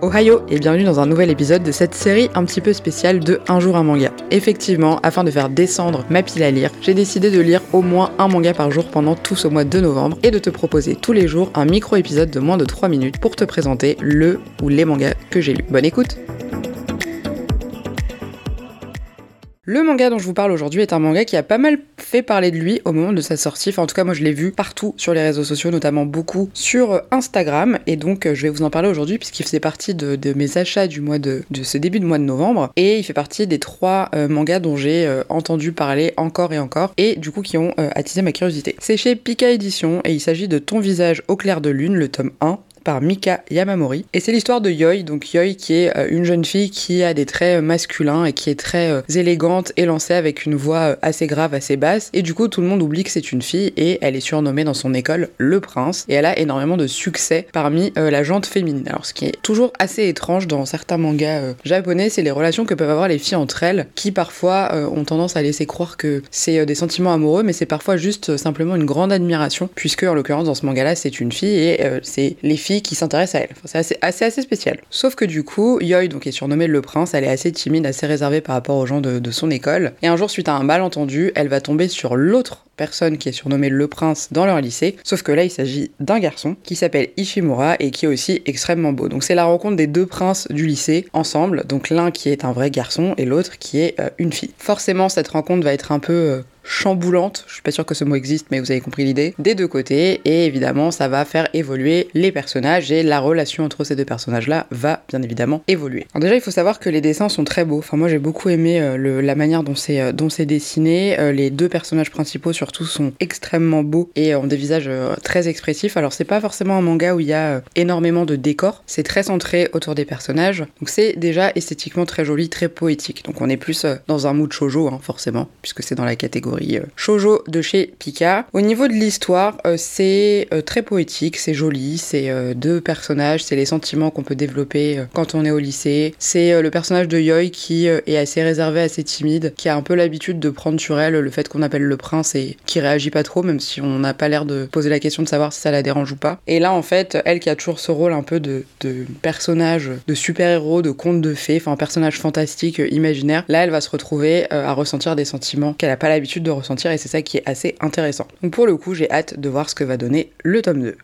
Ohio et bienvenue dans un nouvel épisode de cette série un petit peu spéciale de Un jour un manga. Effectivement, afin de faire descendre ma pile à lire, j'ai décidé de lire au moins un manga par jour pendant tout ce mois de novembre et de te proposer tous les jours un micro-épisode de moins de 3 minutes pour te présenter le ou les mangas que j'ai lus. Bonne écoute Le manga dont je vous parle aujourd'hui est un manga qui a pas mal fait parler de lui au moment de sa sortie. Enfin, en tout cas, moi je l'ai vu partout sur les réseaux sociaux, notamment beaucoup sur Instagram. Et donc, euh, je vais vous en parler aujourd'hui puisqu'il faisait partie de, mes achats du mois de, ce début de mois de novembre. Et il fait partie des trois euh, mangas dont j'ai euh, entendu parler encore et encore. Et du coup, qui ont attisé ma curiosité. C'est chez Pika Édition et il s'agit de Ton visage au clair de lune, le tome 1 par Mika Yamamori. Et c'est l'histoire de Yoi, donc Yoi qui est euh, une jeune fille qui a des traits euh, masculins et qui est très euh, élégante et lancée avec une voix assez grave, assez basse. Et du coup, tout le monde oublie que c'est une fille et elle est surnommée dans son école le prince. Et elle a énormément de succès parmi la gente féminine. Alors, ce qui est toujours assez étrange dans certains mangas japonais, c'est les relations que peuvent avoir les filles entre elles, qui parfois ont tendance à laisser croire que c'est des sentiments amoureux, mais c'est parfois juste simplement une grande admiration, puisque en l'occurrence dans ce manga-là, c'est une fille et c'est les filles qui s'intéresse à elle. c'est assez, assez, spécial. Sauf que du coup, Yoi, donc est surnommée le prince, elle est assez timide, assez réservée par rapport aux gens de, son école. Et un jour, suite à un malentendu, elle va tomber sur l'autre personne qui est surnommée le prince dans leur lycée, sauf que là il s'agit d'un garçon qui s'appelle Ishimura et qui est aussi extrêmement beau. Donc c'est la rencontre des deux princes du lycée ensemble, donc l'un qui est un vrai garçon et l'autre qui est euh, une fille. Forcément cette rencontre va être un peu euh, chamboulante, je suis pas sûre que ce mot existe, mais vous avez compris l'idée, des deux côtés, et évidemment ça va faire évoluer les personnages, et la relation entre ces deux personnages-là va bien évidemment évoluer. Alors déjà il faut savoir que les dessins sont très beaux, enfin moi j'ai beaucoup aimé euh, la manière dont c'est euh, dessiné, euh, les deux personnages principaux surtout sont extrêmement beaux et ont des visages très expressifs, alors c'est pas forcément un manga où il y a énormément de décors, c'est très centré autour des personnages, donc c'est déjà esthétiquement très joli, très poétique, donc on est plus dans un mood shoujo hein, forcément, puisque c'est dans la catégorie euh, shoujo de chez Pika. Au niveau de l'histoire, euh, c'est euh, très poétique, c'est joli, c'est deux personnages, c'est les sentiments qu'on peut développer quand on est au lycée. C'est le personnage de Yoi qui est assez réservé, assez timide, qui a un peu l'habitude de prendre sur elle le fait qu'on appelle le prince et qui réagit pas trop, même si on n'a pas l'air de poser la question de savoir si ça la dérange ou pas. Et là, en fait, elle qui a toujours ce rôle un peu de, personnage, de super-héros, de conte de fées, enfin un personnage fantastique, imaginaire, là, elle va se retrouver à ressentir des sentiments qu'elle a pas l'habitude ressentir et c'est ça qui est assez intéressant. Donc pour le coup, j'ai hâte de voir ce que va donner le tome 2.